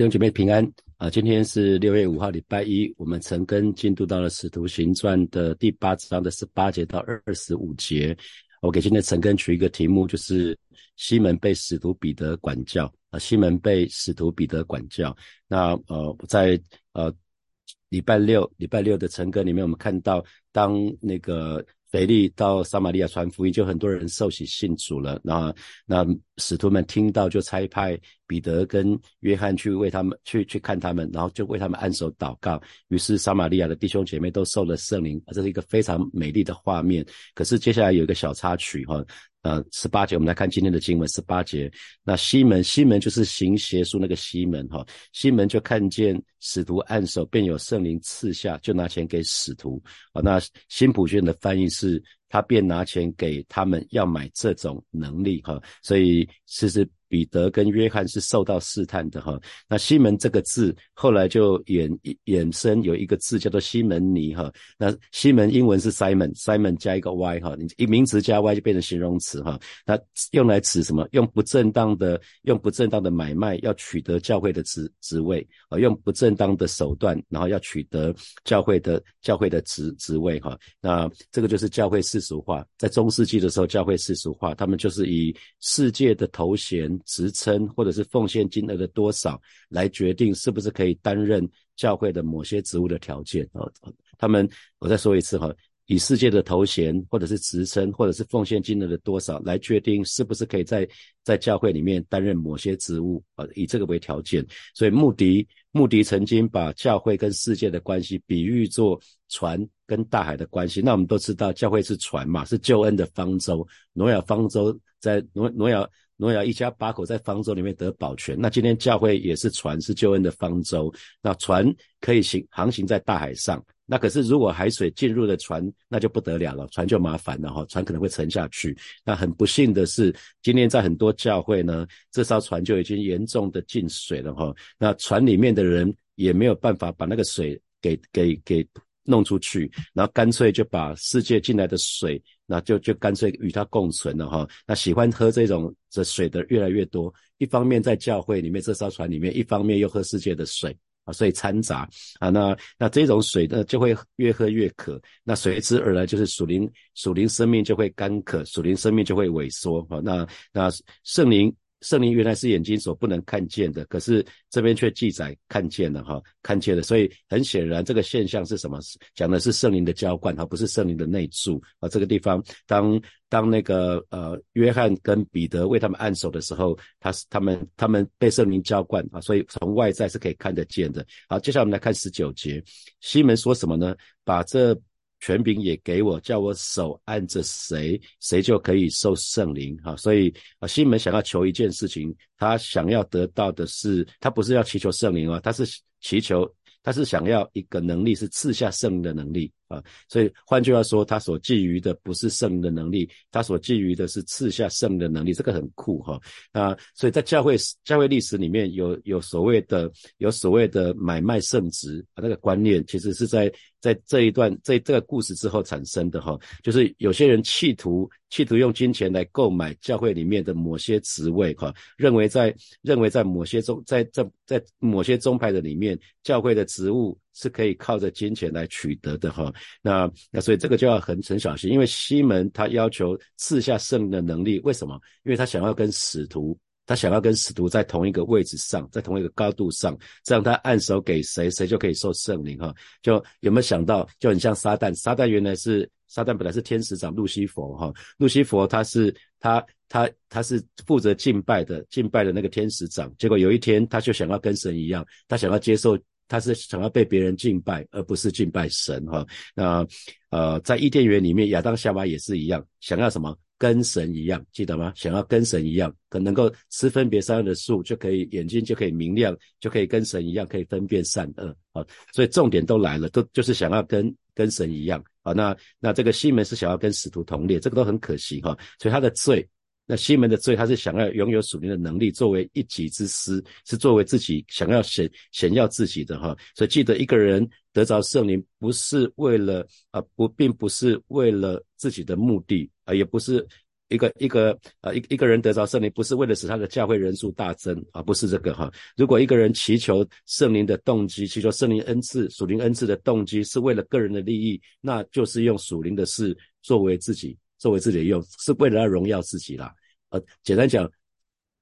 弟兄姐妹平安啊！今天是六月五号，礼拜一。我们陈根进度到了《使徒行传》的第八章的十八节到二十五节。我给今天陈根取一个题目，就是西门被使徒彼得管教啊。西门被使徒彼得管教。那呃，在呃礼拜六礼拜六的陈根里面，我们看到当那个。腓力到撒玛利亚传福音，就很多人受洗信主了。那那使徒们听到，就差派彼得跟约翰去为他们去去看他们，然后就为他们按手祷告。于是撒玛利亚的弟兄姐妹都受了圣灵，这是一个非常美丽的画面。可是接下来有一个小插曲哈。呃，十八节，我们来看今天的经文。十八节，那西门，西门就是行邪术那个西门哈。西门就看见使徒按手，便有圣灵赐下，就拿钱给使徒。啊，那新普卷的翻译是，他便拿钱给他们，要买这种能力哈。所以其实。彼得跟约翰是受到试探的哈，那西门这个字后来就衍衍生有一个字叫做西门尼哈，那西门英文是 Simon，Simon 加一个 Y 哈，你一名词加 Y 就变成形容词哈，那用来指什么？用不正当的用不正当的买卖要取得教会的职职位啊，用不正当的手段，然后要取得教会的教会的职职位哈，那这个就是教会是世俗化，在中世纪的时候教会世俗化，他们就是以世界的头衔。职称或者是奉献金额的多少，来决定是不是可以担任教会的某些职务的条件哦。他们，我再说一次哈，以世界的头衔或者是职称或者是奉献金额的多少来决定是不是可以在在教会里面担任某些职务啊，以这个为条件。所以穆迪穆迪曾经把教会跟世界的关系比喻作船跟大海的关系。那我们都知道，教会是船嘛，是救恩的方舟。挪亚方舟在挪挪亚。挪亚一家八口在方舟里面得保全。那今天教会也是船，是救恩的方舟。那船可以行航行在大海上。那可是如果海水进入了船，那就不得了了，船就麻烦了哈，船可能会沉下去。那很不幸的是，今天在很多教会呢，这艘船就已经严重的进水了哈。那船里面的人也没有办法把那个水给给给弄出去，然后干脆就把世界进来的水。那就就干脆与它共存了哈。那喜欢喝这种这水的越来越多，一方面在教会里面这艘船里面，一方面又喝世界的水啊，所以掺杂啊。那那这种水呢，就会越喝越渴。那随之而来就是属灵属灵生命就会干渴，属灵生命就会萎缩啊。那那圣灵。圣灵原来是眼睛所不能看见的，可是这边却记载看见了哈，看见了，所以很显然这个现象是什么？讲的是圣灵的浇灌，哈不是圣灵的内住啊。这个地方，当当那个呃约翰跟彼得为他们按手的时候，他是他们他们被圣灵浇灌啊，所以从外在是可以看得见的。好，接下来我们来看十九节，西门说什么呢？把这。权柄也给我，叫我手按着谁，谁就可以受圣灵哈。所以啊，西门想要求一件事情，他想要得到的是，他不是要祈求圣灵哦，他是祈求，他是想要一个能力，是赐下圣灵的能力。啊，所以换句话说，他所觊觎的不是圣灵的能力，他所觊觎的是赐下圣灵的能力，这个很酷哈。啊，所以在教会教会历史里面有有所谓的有所谓的买卖圣职啊，那个观念其实是在在这一段这这个故事之后产生的哈，就是有些人企图企图用金钱来购买教会里面的某些职位哈，认为在认为在某些宗在在在某些宗派的里面，教会的职务。是可以靠着金钱来取得的哈，那那所以这个就要很很小心，因为西门他要求赐下圣的能力，为什么？因为他想要跟使徒，他想要跟使徒在同一个位置上，在同一个高度上，这样他按手给谁，谁就可以受圣灵哈。就有没有想到，就很像撒旦，撒旦原来是撒旦本来是天使长路西佛哈，路西佛他是他他他是负责敬拜的，敬拜的那个天使长，结果有一天他就想要跟神一样，他想要接受。他是想要被别人敬拜，而不是敬拜神哈。那呃，在伊甸园里面，亚当夏娃也是一样，想要什么跟神一样，记得吗？想要跟神一样，可能够吃分别善恶的树，就可以眼睛就可以明亮，就可以跟神一样，可以分辨善恶啊。所以重点都来了，都就是想要跟跟神一样啊。那那这个西门是想要跟使徒同列，这个都很可惜哈。所以他的罪。那西门的罪，他是想要拥有属灵的能力，作为一己之私，是作为自己想要显显耀自己的哈。所以记得一个人得着圣灵，不是为了啊不，并不是为了自己的目的啊，也不是一个一个呃一一个人得着圣灵，不是为了使他的教会人数大增啊，不是这个哈。如果一个人祈求圣灵的动机，祈求圣灵恩赐、属灵恩赐的动机，是为了个人的利益，那就是用属灵的事作为自己作为自己的用，是为了要荣耀自己啦。呃，简单讲，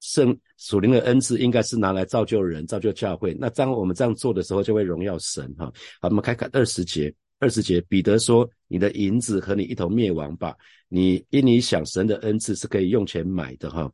圣属灵的恩赐应该是拿来造就人、造就教会。那当我们这样做的时候，就会荣耀神哈。好，我们看看二十节。二十节，彼得说：“你的银子和你一同灭亡吧！你因你想神的恩赐是可以用钱买的哈。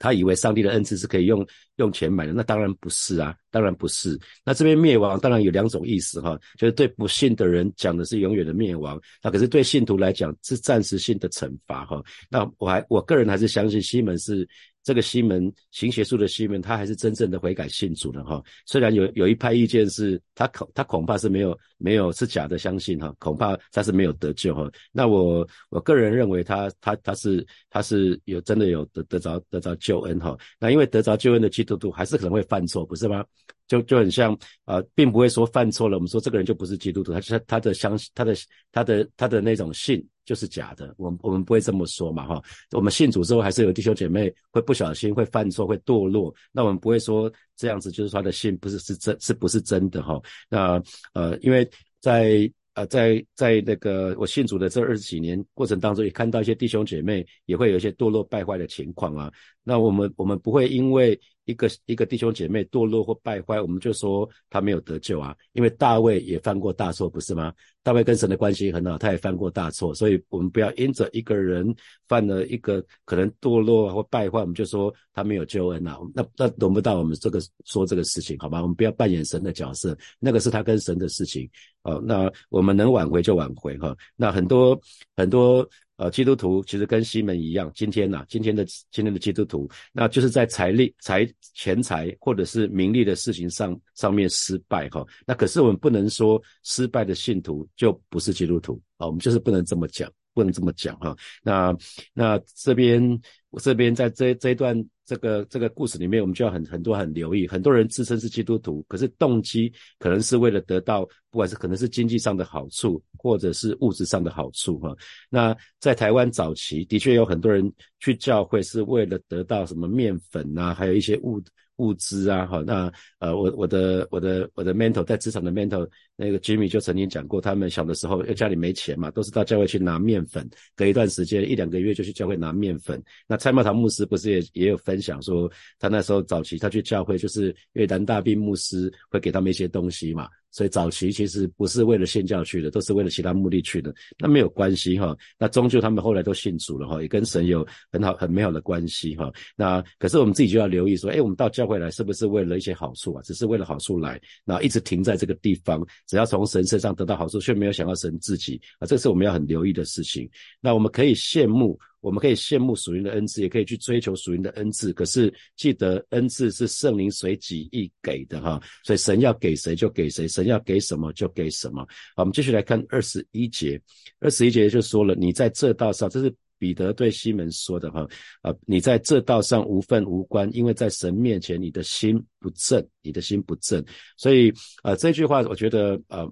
他以为上帝的恩赐是可以用用钱买的，那当然不是啊，当然不是。那这边灭亡当然有两种意思哈，就是对不信的人讲的是永远的灭亡，那可是对信徒来讲是暂时性的惩罚哈。那我还我个人还是相信西门是。”这个西门行邪术的西门，他还是真正的悔改信主的哈。虽然有有一派意见是他恐他恐怕是没有没有是假的相信哈，恐怕他是没有得救哈。那我我个人认为他他他是他是有真的有得得着得着救恩哈。那因为得着救恩的基督徒还是可能会犯错，不是吗？就就很像啊，并不会说犯错了，我们说这个人就不是基督徒，他他他的相信他的他的他的那种信就是假的，我们我们不会这么说嘛哈。我们信主之后还是有弟兄姐妹会不小心会犯错会堕落，那我们不会说这样子就是他的信不是是真是不是真的哈。那呃，因为在呃在在那个我信主的这二十几年过程当中，也看到一些弟兄姐妹也会有一些堕落败坏的情况啊。那我们我们不会因为。一个一个弟兄姐妹堕落或败坏，我们就说他没有得救啊，因为大卫也犯过大错，不是吗？大卫跟神的关系很好，他也犯过大错，所以我们不要因着一个人犯了一个可能堕落或败坏，我们就说他没有救恩啊。那那轮不到我们这个说这个事情，好吧？我们不要扮演神的角色，那个是他跟神的事情哦。那我们能挽回就挽回哈。那很多很多。呃，基督徒其实跟西门一样，今天呐，今天的今天的基督徒，那就是在财力、财钱财或者是名利的事情上上面失败哈。那可是我们不能说失败的信徒就不是基督徒啊，我们就是不能这么讲，不能这么讲哈。那那这边我这边在这这一段。这个这个故事里面，我们就要很很多很留意。很多人自称是基督徒，可是动机可能是为了得到，不管是可能是经济上的好处，或者是物质上的好处哈。那在台湾早期，的确有很多人去教会是为了得到什么面粉啊，还有一些物。物资啊，好，那呃，我我的我的我的 mentor 在职场的 mentor 那个 Jimmy 就曾经讲过，他们小的时候因为家里没钱嘛，都是到教会去拿面粉，隔一段时间一两个月就去教会拿面粉。那蔡茂堂牧师不是也也有分享说，他那时候早期他去教会，就是越南大兵牧师会给他们一些东西嘛。所以早期其实不是为了信教去的，都是为了其他目的去的，那没有关系哈。那终究他们后来都信主了哈，也跟神有很好很美好的关系哈。那可是我们自己就要留意说，哎，我们到教会来是不是为了一些好处啊？只是为了好处来，那一直停在这个地方，只要从神身上得到好处，却没有想到神自己啊，这是我们要很留意的事情。那我们可以羡慕。我们可以羡慕属灵的恩赐，也可以去追求属灵的恩赐。可是记得恩赐是圣灵随己意给的哈，所以神要给谁就给谁，神要给什么就给什么。好，我们继续来看二十一节，二十一节就说了，你在这道上，这是彼得对西门说的哈，啊，你在这道上无份无关，因为在神面前你的心不正，你的心不正。所以啊，这句话我觉得呃。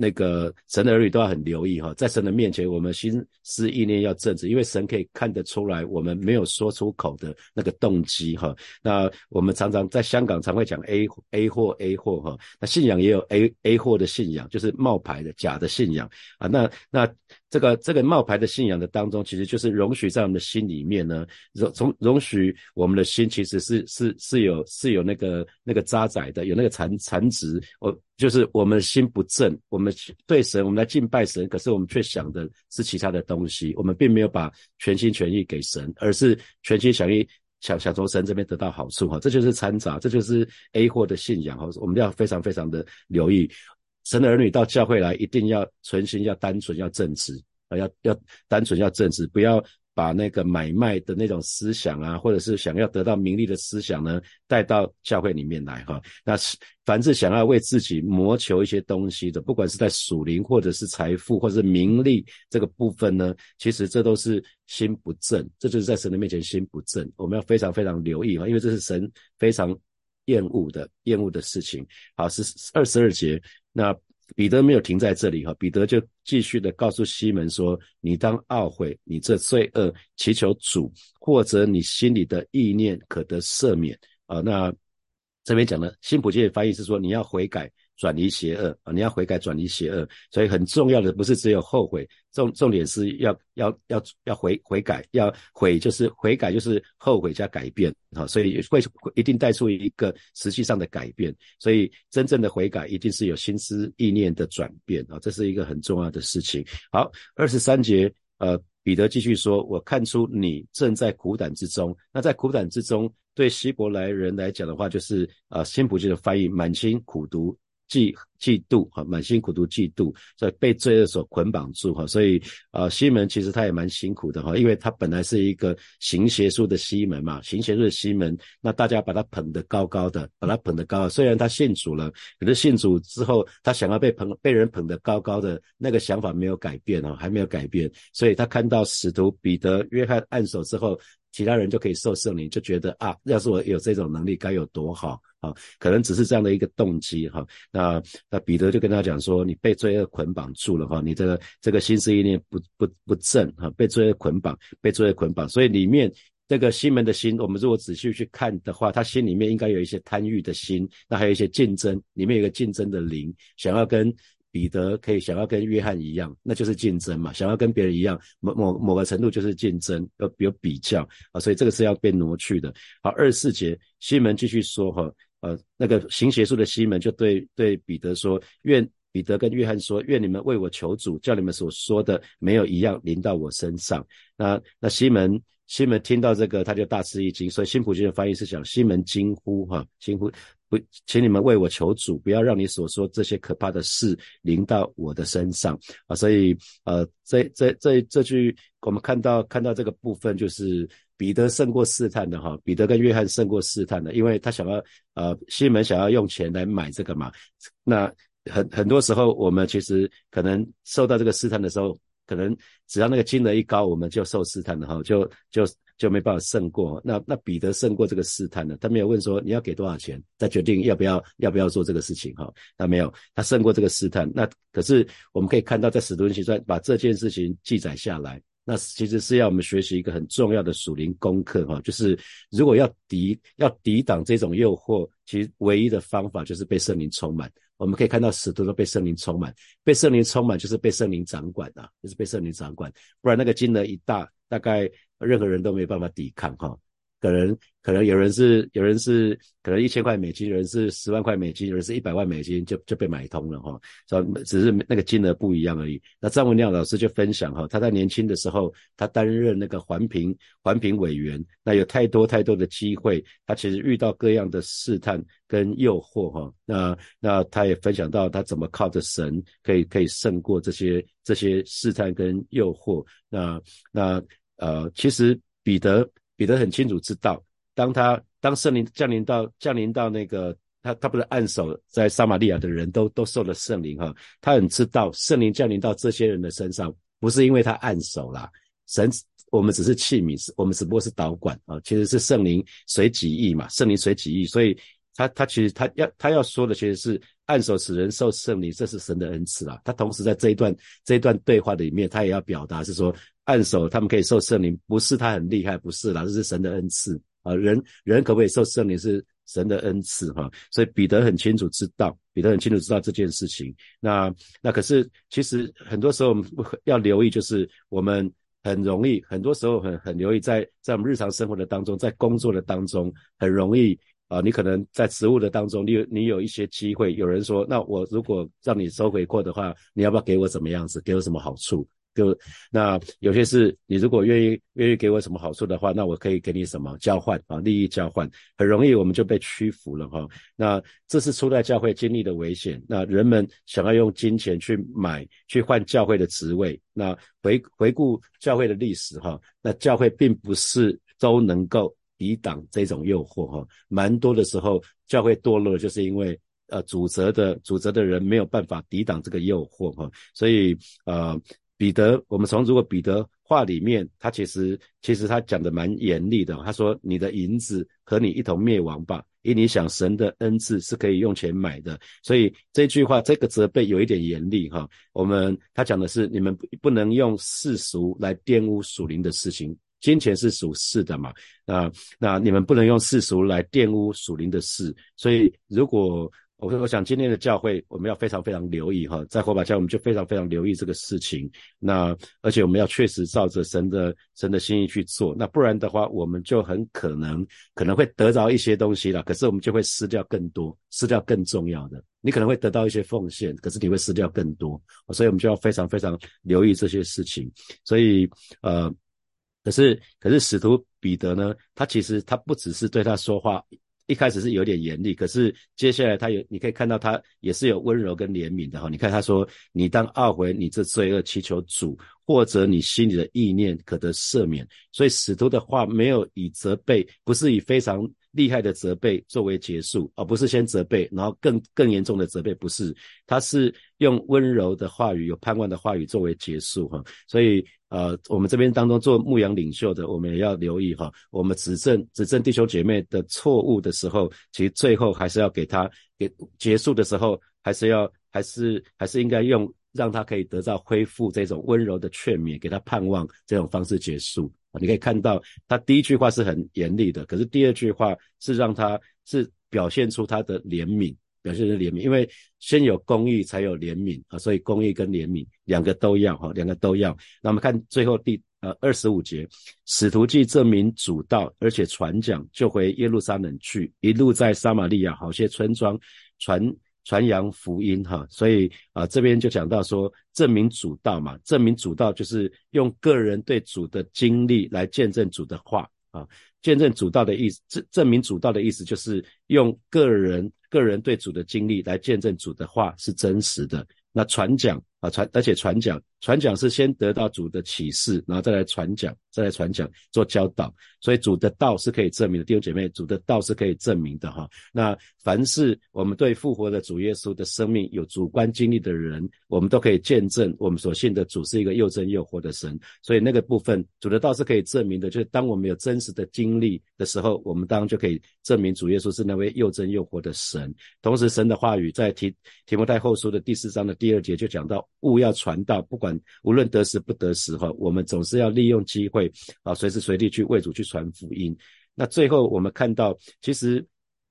那个神的儿女都要很留意哈，在神的面前，我们心思意念要正直，因为神可以看得出来我们没有说出口的那个动机哈。那我们常常在香港常会讲 A A 货 A 货哈，那信仰也有 A A 货的信仰，就是冒牌的假的信仰啊。那那。这个这个冒牌的信仰的当中，其实就是容许在我们的心里面呢，容容容许我们的心其实是是是有是有那个那个渣滓的，有那个残残值。我就是我们心不正，我们对神，我们来敬拜神，可是我们却想的是其他的东西，我们并没有把全心全意给神，而是全心全意想想从神这边得到好处哈，这就是掺杂，这就是 A 货的信仰哈，我们要非常非常的留意。神的儿女到教会来，一定要存心，要单纯，要正直啊，要要单纯，要正直，不要把那个买卖的那种思想啊，或者是想要得到名利的思想呢，带到教会里面来哈。那是凡是想要为自己谋求一些东西的，不管是在属灵或者是财富或者是名利这个部分呢，其实这都是心不正，这就是在神的面前心不正。我们要非常非常留意啊，因为这是神非常厌恶的厌恶的事情。好，是二十二节。那彼得没有停在这里哈，彼得就继续的告诉西门说：“你当懊悔，你这罪恶，祈求主，或者你心里的意念可得赦免啊。”那这边讲的新普界翻译是说你要悔改。转离邪恶啊！你要悔改，转离邪恶，所以很重要的不是只有后悔，重重点是要要要要悔悔改，要悔就是悔改就是后悔加改变啊！所以会一定带出一个实际上的改变，所以真正的悔改一定是有心思意念的转变啊！这是一个很重要的事情。好，二十三节，呃，彼得继续说：“我看出你正在苦胆之中。那在苦胆之中，对希伯来人来讲的话，就是呃，新普记的翻译，满心苦读。”嫉嫉妒哈，满心苦读嫉妒，所以被罪恶所捆绑住哈，所以啊，西门其实他也蛮辛苦的哈，因为他本来是一个行邪术的西门嘛，行邪术的西门，那大家把他捧得高高的，把他捧得高，虽然他信主了，可是信主之后，他想要被捧，被人捧得高高的那个想法没有改变哈，还没有改变，所以他看到使徒彼得、约翰按手之后。其他人就可以受圣灵，就觉得啊，要是我有这种能力，该有多好啊！可能只是这样的一个动机哈。那那彼得就跟他讲说，你被罪恶捆绑住了哈，你这个这个心思意念不不不正哈，被罪恶捆绑，被罪恶捆绑。所以里面这个西门的心，我们如果仔细去看的话，他心里面应该有一些贪欲的心，那还有一些竞争，里面有一个竞争的灵，想要跟。彼得可以想要跟约翰一样，那就是竞争嘛。想要跟别人一样，某某某个程度就是竞争，有有比较啊。所以这个是要被挪去的。好，二十四节，西门继续说哈，呃，那个行邪术的西门就对对彼得说，愿彼得跟约翰说，愿你们为我求主，叫你们所说的没有一样临到我身上。那那西门西门听到这个，他就大吃一惊。所以新普京的翻译是讲西门惊呼哈，惊呼。不，请你们为我求主，不要让你所说这些可怕的事临到我的身上啊！所以，呃，这这这这句，我们看到看到这个部分，就是彼得胜过试探的哈，彼得跟约翰胜过试探的，因为他想要，呃，西门想要用钱来买这个嘛。那很很多时候，我们其实可能受到这个试探的时候，可能只要那个金额一高，我们就受试探了哈，就就。就没办法胜过那那彼得胜过这个试探了，他没有问说你要给多少钱，再决定要不要要不要做这个事情哈，他没有，他胜过这个试探。那可是我们可以看到，在使徒行传把这件事情记载下来，那其实是要我们学习一个很重要的属灵功课哈，就是如果要抵要抵挡这种诱惑，其实唯一的方法就是被圣灵充满。我们可以看到使徒都被圣灵充满，被圣灵充满就是被圣灵掌管啊，就是被圣灵掌管，不然那个金额一大，大概。任何人都没办法抵抗哈，可能可能有人是有人是可能一千块美金，有人是十万块美金，有人是一百万美金就就被买通了哈，所以只是那个金额不一样而已。那张文亮老师就分享哈，他在年轻的时候，他担任那个环评环评委员，那有太多太多的机会，他其实遇到各样的试探跟诱惑哈，那那他也分享到他怎么靠着神可以可以胜过这些这些试探跟诱惑，那那。呃，其实彼得彼得很清楚知道，当他当圣灵降临到降临到那个他他不是按手在撒玛利亚的人都都受了圣灵哈，他很知道圣灵降临到这些人的身上，不是因为他按手啦，神我们只是器皿，我们只不过是导管啊，其实是圣灵随己意嘛，圣灵随己意，所以他他其实他要他要说的其实是按手使人受圣灵，这是神的恩赐啊，他同时在这一段这一段对话里面，他也要表达是说。按手，他们可以受圣灵，不是他很厉害，不是啦，这是神的恩赐啊。人人可不可以受圣灵，是神的恩赐哈。所以彼得很清楚知道，彼得很清楚知道这件事情。那那可是，其实很多时候我们要留意，就是我们很容易，很多时候很很留意，在在我们日常生活的当中，在工作的当中，很容易啊，你可能在职务的当中，你有你有一些机会，有人说，那我如果让你收回扣的话，你要不要给我怎么样子，给我什么好处？就那有些事，你如果愿意愿意给我什么好处的话，那我可以给你什么交换啊？利益交换很容易我们就被屈服了哈。那这是初代教会经历的危险。那人们想要用金钱去买去换教会的职位。那回回顾教会的历史哈，那教会并不是都能够抵挡这种诱惑哈。蛮多的时候教会堕落，就是因为呃主责的主责的人没有办法抵挡这个诱惑哈。所以呃。彼得，我们从如果彼得话里面，他其实其实他讲的蛮严厉的。他说：“你的银子和你一同灭亡吧。”因你想神的恩赐是可以用钱买的。所以这句话这个责备有一点严厉哈。我们他讲的是你们不能用世俗来玷污属灵的事情。金钱是属世的嘛？那那你们不能用世俗来玷污属灵的事。所以如果我我想今天的教会我们要非常非常留意哈，在火把教我们就非常非常留意这个事情。那而且我们要确实照着神的神的心意去做。那不然的话，我们就很可能可能会得着一些东西了，可是我们就会失掉更多，失掉更重要的。你可能会得到一些奉献，可是你会失掉更多。所以我们就要非常非常留意这些事情。所以呃。可是，可是使徒彼得呢？他其实他不只是对他说话，一开始是有点严厉，可是接下来他有，你可以看到他也是有温柔跟怜悯的哈。你看他说：“你当懊悔你这罪恶，祈求主，或者你心里的意念可得赦免。”所以使徒的话没有以责备，不是以非常厉害的责备作为结束，而不是先责备，然后更更严重的责备，不是，他是用温柔的话语、有盼望的话语作为结束哈。所以。呃，我们这边当中做牧羊领袖的，我们也要留意哈。我们指正指正弟兄姐妹的错误的时候，其实最后还是要给他给结束的时候，还是要还是还是应该用让他可以得到恢复这种温柔的劝勉，给他盼望这种方式结束。你可以看到他第一句话是很严厉的，可是第二句话是让他是表现出他的怜悯。表现的怜悯，因为先有公义才有怜悯啊，所以公义跟怜悯两个都要哈，两个都要。那我们看最后第呃二十五节，使徒既证明主道，而且传讲，就回耶路撒冷去，一路在撒玛利亚好些村庄传传扬福音哈。所以啊这边就讲到说证明主道嘛，证明主道就是用个人对主的经历来见证主的话啊。见证主道的意思，证证明主道的意思，就是用个人个人对主的经历来见证主的话是真实的。那传讲啊传，而且传讲传讲是先得到主的启示，然后再来传讲，再来传讲做教导。所以主的道是可以证明的，弟兄姐妹，主的道是可以证明的哈。那凡是我们对复活的主耶稣的生命有主观经历的人，我们都可以见证我们所信的主是一个又真又活的神。所以那个部分主的道是可以证明的，就是当我们有真实的经历的时候，我们当然就可以证明主耶稣是那位又真又活的神。同时，神的话语在提提摩太后书的第四章的第二节就讲到，物要传道，不管无论得时不得时哈，我们总是要利用机会啊，随时随地去为主去传福音。那最后我们看到，其实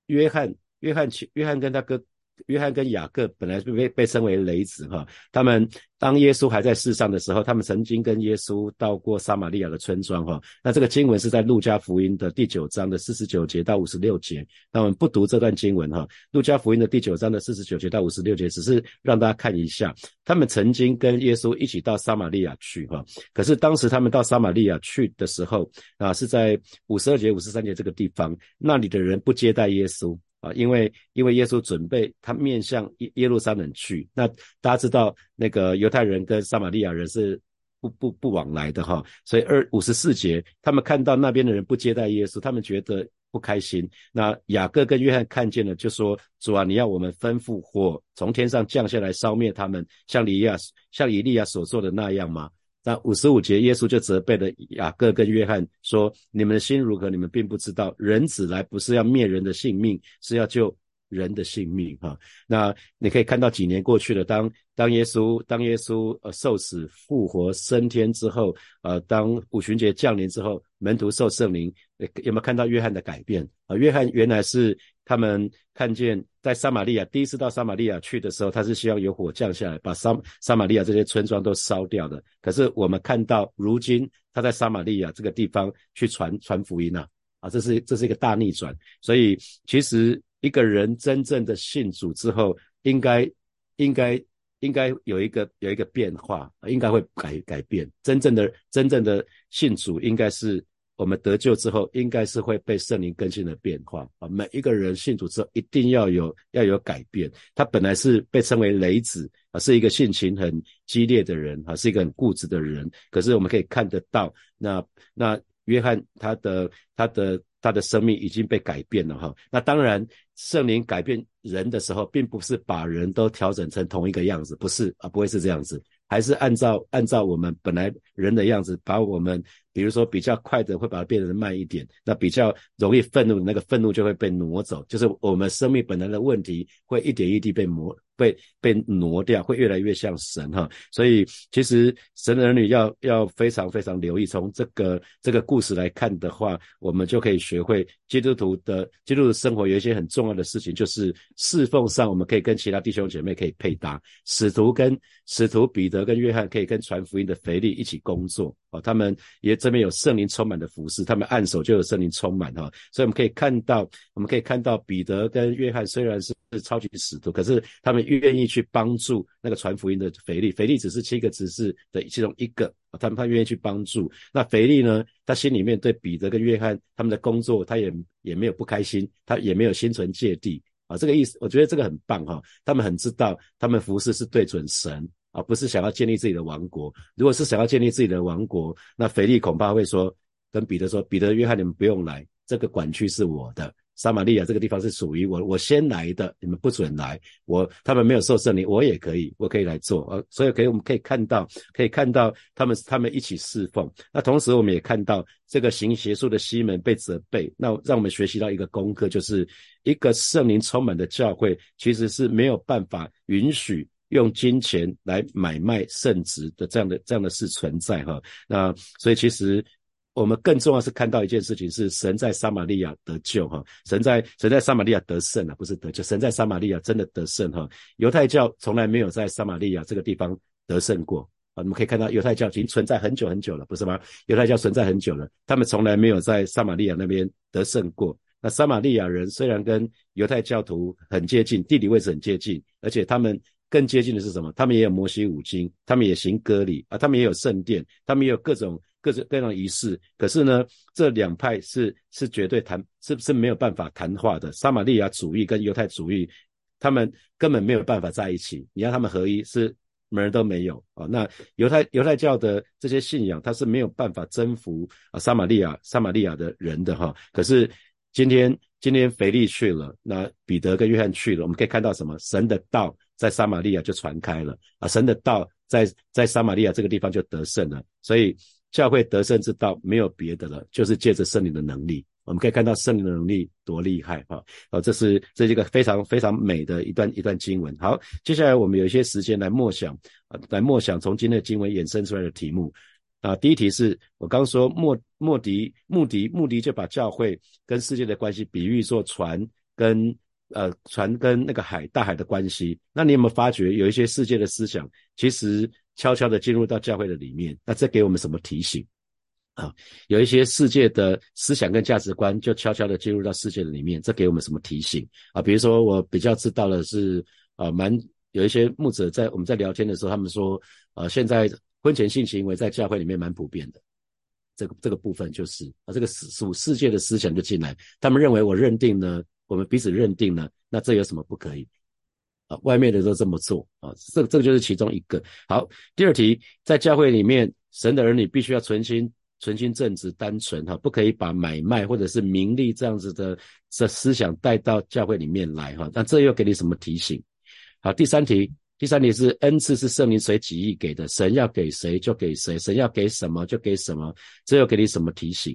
约翰。约翰，约翰跟他哥，约翰跟雅各本来被被称为雷子哈。他们当耶稣还在世上的时候，他们曾经跟耶稣到过撒玛利亚的村庄哈。那这个经文是在路加福音的第九章的四十九节到五十六节。那我们不读这段经文哈。路加福音的第九章的四十九节到五十六节，只是让大家看一下，他们曾经跟耶稣一起到撒玛利亚去哈。可是当时他们到撒玛利亚去的时候啊，是在五十二节、五十三节这个地方，那里的人不接待耶稣。啊，因为因为耶稣准备他面向耶耶路撒冷去，那大家知道那个犹太人跟撒玛利亚人是不不不往来的哈，所以二五十四节，他们看到那边的人不接待耶稣，他们觉得不开心。那雅各跟约翰看见了，就说：主啊，你要我们吩咐火从天上降下来烧灭他们，像以利亚像以利亚所做的那样吗？那五十五节，耶稣就责备了雅各跟约翰说：“你们的心如何？你们并不知道，人子来不是要灭人的性命，是要救人的性命。”哈，那你可以看到几年过去了，当当耶稣当耶稣呃受死复活升天之后，呃，当五旬节降临之后，门徒受圣灵，有没有看到约翰的改变啊？约翰原来是。他们看见在撒玛利亚第一次到撒玛利亚去的时候，他是希望有火降下来，把撒撒玛利亚这些村庄都烧掉的。可是我们看到，如今他在撒玛利亚这个地方去传传福音啊，啊，这是这是一个大逆转。所以其实一个人真正的信主之后，应该应该应该有一个有一个变化，应该会改改变。真正的真正的信主应该是。我们得救之后，应该是会被圣灵更新的变化啊！每一个人信主之后，一定要有要有改变。他本来是被称为雷子啊，是一个性情很激烈的人啊，是一个很固执的人。可是我们可以看得到，那那约翰他的他的他的生命已经被改变了哈。那当然，圣灵改变人的时候，并不是把人都调整成同一个样子，不是啊，不会是这样子。还是按照按照我们本来人的样子，把我们比如说比较快的会把它变得慢一点，那比较容易愤怒的那个愤怒就会被挪走，就是我们生命本来的问题会一点一滴被磨。被被挪掉，会越来越像神哈，所以其实神的儿女要要非常非常留意，从这个这个故事来看的话，我们就可以学会基督徒的基督徒生活有一些很重要的事情，就是侍奉上我们可以跟其他弟兄姐妹可以配搭，使徒跟使徒彼得跟约翰可以跟传福音的腓力一起工作哦，他们也这边有圣灵充满的服饰，他们按手就有圣灵充满哈，所以我们可以看到我们可以看到彼得跟约翰虽然是超级使徒，可是他们。愿意去帮助那个传福音的腓力，腓力只是七个执事的其中一个，他们他愿意去帮助。那腓力呢，他心里面对彼得跟约翰他们的工作，他也也没有不开心，他也没有心存芥蒂啊。这个意思，我觉得这个很棒哈。他们很知道，他们服侍是对准神啊，不是想要建立自己的王国。如果是想要建立自己的王国，那腓力恐怕会说，跟彼得说，彼得、约翰你们不用来，这个管区是我的。撒玛利亚这个地方是属于我，我先来的，你们不准来。我他们没有受圣灵，我也可以，我可以来做。呃，所以可以我们可以看到，可以看到他们他们一起侍奉。那同时我们也看到这个行邪术的西门被责备，那让我们学习到一个功课，就是一个圣灵充满的教会，其实是没有办法允许用金钱来买卖圣职的这样的这样的事存在哈。那所以其实。我们更重要是看到一件事情，是神在撒玛利亚得救哈，神在神在撒玛利亚得胜啊，不是得救，神在撒玛利亚真的得胜哈。犹太教从来没有在撒玛利亚这个地方得胜过啊，你们可以看到犹太教已经存在很久很久了，不是吗？犹太教存在很久了，他们从来没有在撒玛利亚那边得胜过。那撒玛利亚人虽然跟犹太教徒很接近，地理位置很接近，而且他们更接近的是什么？他们也有摩西五经，他们也行割礼啊，他们也有圣殿，他们也有各种。各种各样仪式，可是呢，这两派是是绝对谈，是是没有办法谈话的？撒玛利亚主义跟犹太主义，他们根本没有办法在一起。你让他们合一，是门儿都没有啊。那犹太犹太教的这些信仰，他是没有办法征服啊撒玛利亚撒玛利亚的人的哈。可是今天今天腓力去了，那彼得跟约翰去了，我们可以看到什么？神的道在撒玛利亚就传开了啊，神的道在在撒玛利亚这个地方就得胜了，所以。教会得胜之道没有别的了，就是借着圣灵的能力。我们可以看到圣灵的能力多厉害啊！哦，这是这是一个非常非常美的一段一段经文。好，接下来我们有一些时间来默想啊，来默想从今天的经文衍生出来的题目啊。第一题是我刚说莫莫迪穆迪穆迪就把教会跟世界的关系比喻作船跟呃船跟那个海大海的关系。那你有没有发觉有一些世界的思想其实？悄悄的进入到教会的里面，那这给我们什么提醒啊？有一些世界的思想跟价值观就悄悄的进入到世界的里面，这给我们什么提醒啊？比如说，我比较知道的是，啊，蛮有一些牧者在我们在聊天的时候，他们说，呃，现在婚前性行为在教会里面蛮普遍的，这个这个部分就是啊，这个属世界的思想就进来，他们认为我认定呢，我们彼此认定呢，那这有什么不可以？啊，外面的都这么做啊，这这就是其中一个。好，第二题，在教会里面，神的儿女必须要存心、存心正直、单纯哈，不可以把买卖或者是名利这样子的这思想带到教会里面来哈。那这又给你什么提醒？好，第三题，第三题是恩赐是圣灵随己意给的，神要给谁就给谁，神要给什么就给什么，这又给你什么提醒？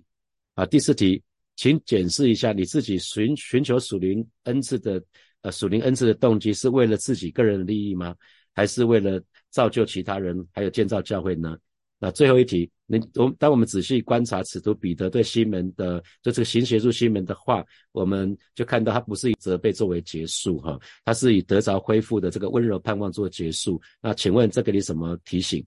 啊，第四题，请检视一下你自己寻寻求属灵恩赐的。呃，属灵恩赐的动机是为了自己个人的利益吗？还是为了造就其他人，还有建造教会呢？那最后一题，你我当我们仔细观察此徒彼得对西门的，就这个行协助西门的话，我们就看到他不是以责备作为结束哈，他是以得着恢复的这个温柔盼望做结束。那请问这给你什么提醒？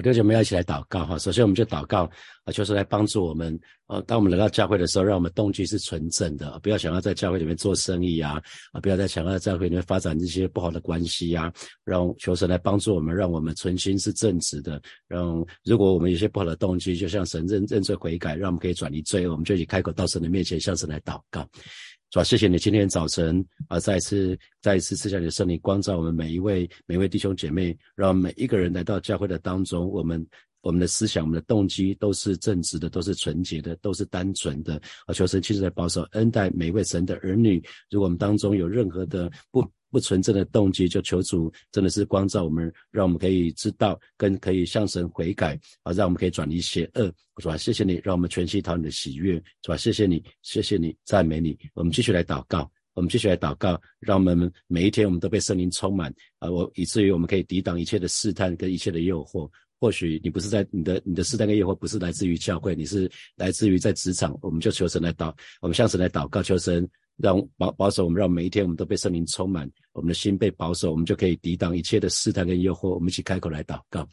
好，弟兄们要一起来祷告哈。首先，我们就祷告啊，就是来帮助我们。呃，当我们来到教会的时候，让我们动机是纯正的，不要想要在教会里面做生意啊，啊，不要再想要在教会里面发展这些不好的关系呀。让求神来帮助我们，让我们存心是正直的。让如果我们有些不好的动机，就像神认认罪悔改，让我们可以转离罪恶，我们就以开口到神的面前向神来祷告。主要谢谢你今天早晨啊，再一次再一次赐下你的圣灵光照我们每一位每一位弟兄姐妹，让每一个人来到教会的当中，我们我们的思想、我们的动机都是正直的，都是纯洁的，都是单纯的啊！求神亲自来保守恩待每一位神的儿女。如果我们当中有任何的不不纯正的动机，就求主真的是光照我们，让我们可以知道，跟可以向神悔改啊，让我们可以转离邪恶，是吧？谢谢你，让我们全心讨你的喜悦，是吧？谢谢你，谢谢你，赞美你。我们继续来祷告，我们继续来祷告，让我们每一天我们都被圣灵充满啊，我以至于我们可以抵挡一切的试探跟一切的诱惑。或许你不是在你的你的试探跟诱惑不是来自于教会，你是来自于在职场，我们就求神来祷，我们向神来祷告，求神。让保保守我们，让每一天我们都被圣灵充满，我们的心被保守，我们就可以抵挡一切的试探跟诱惑。我们一起开口来祷告，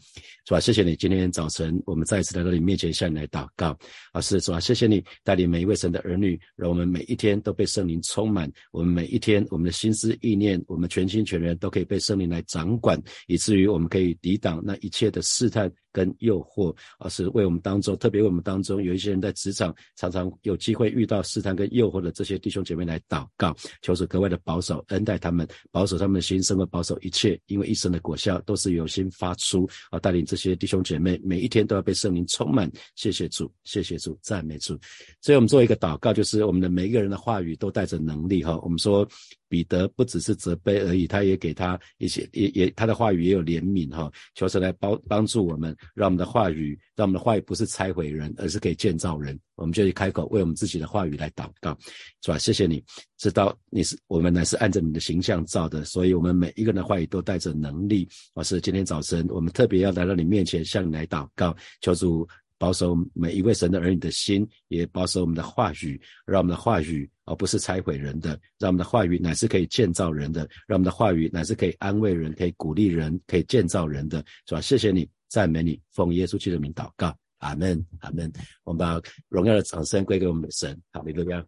是吧？谢谢你，今天早晨我们再一次来到你面前向你来祷告，啊，是是吧？谢谢你带领每一位神的儿女，让我们每一天都被圣灵充满，我们每一天我们的心思意念，我们全心全人都可以被圣灵来掌管，以至于我们可以抵挡那一切的试探。跟诱惑，而是为我们当中，特别为我们当中有一些人在职场常常有机会遇到试探跟诱惑的这些弟兄姐妹来祷告，求主格外的保守恩待他们，保守他们的心，生和保守一切，因为一生的果效都是由心发出啊！带领这些弟兄姐妹每一天都要被圣灵充满。谢谢主，谢谢主，赞美主。所以我们做一个祷告，就是我们的每一个人的话语都带着能力哈。我们说。彼得不只是责备而已，他也给他一些，也也他的话语也有怜悯哈，求神来帮帮助我们，让我们的话语，让我们的话语不是拆毁人，而是可以建造人。我们就去开口为我们自己的话语来祷告，是吧？谢谢你，知道你是我们乃是按着你的形象造的，所以我们每一个人的话语都带着能力。而是今天早晨我们特别要来到你面前向你来祷告，求主。保守每一位神的儿女的心，也保守我们的话语，让我们的话语而不是拆毁人的，让我们的话语乃是可以建造人的，让我们的话语乃是可以安慰人、可以鼓励人、可以建造人的，是吧？谢谢你，赞美你，奉耶稣基督的名祷告，阿门，阿门。我们把荣耀的掌声归给我们的神，好，利路亚。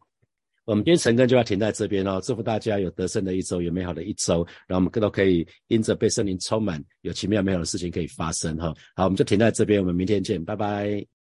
我们今天晨更就要停在这边哦，祝福大家有得胜的一周，有美好的一周，让我们更多可以因着被圣灵充满，有奇妙美好的事情可以发生哈。好，我们就停在这边，我们明天见，拜拜。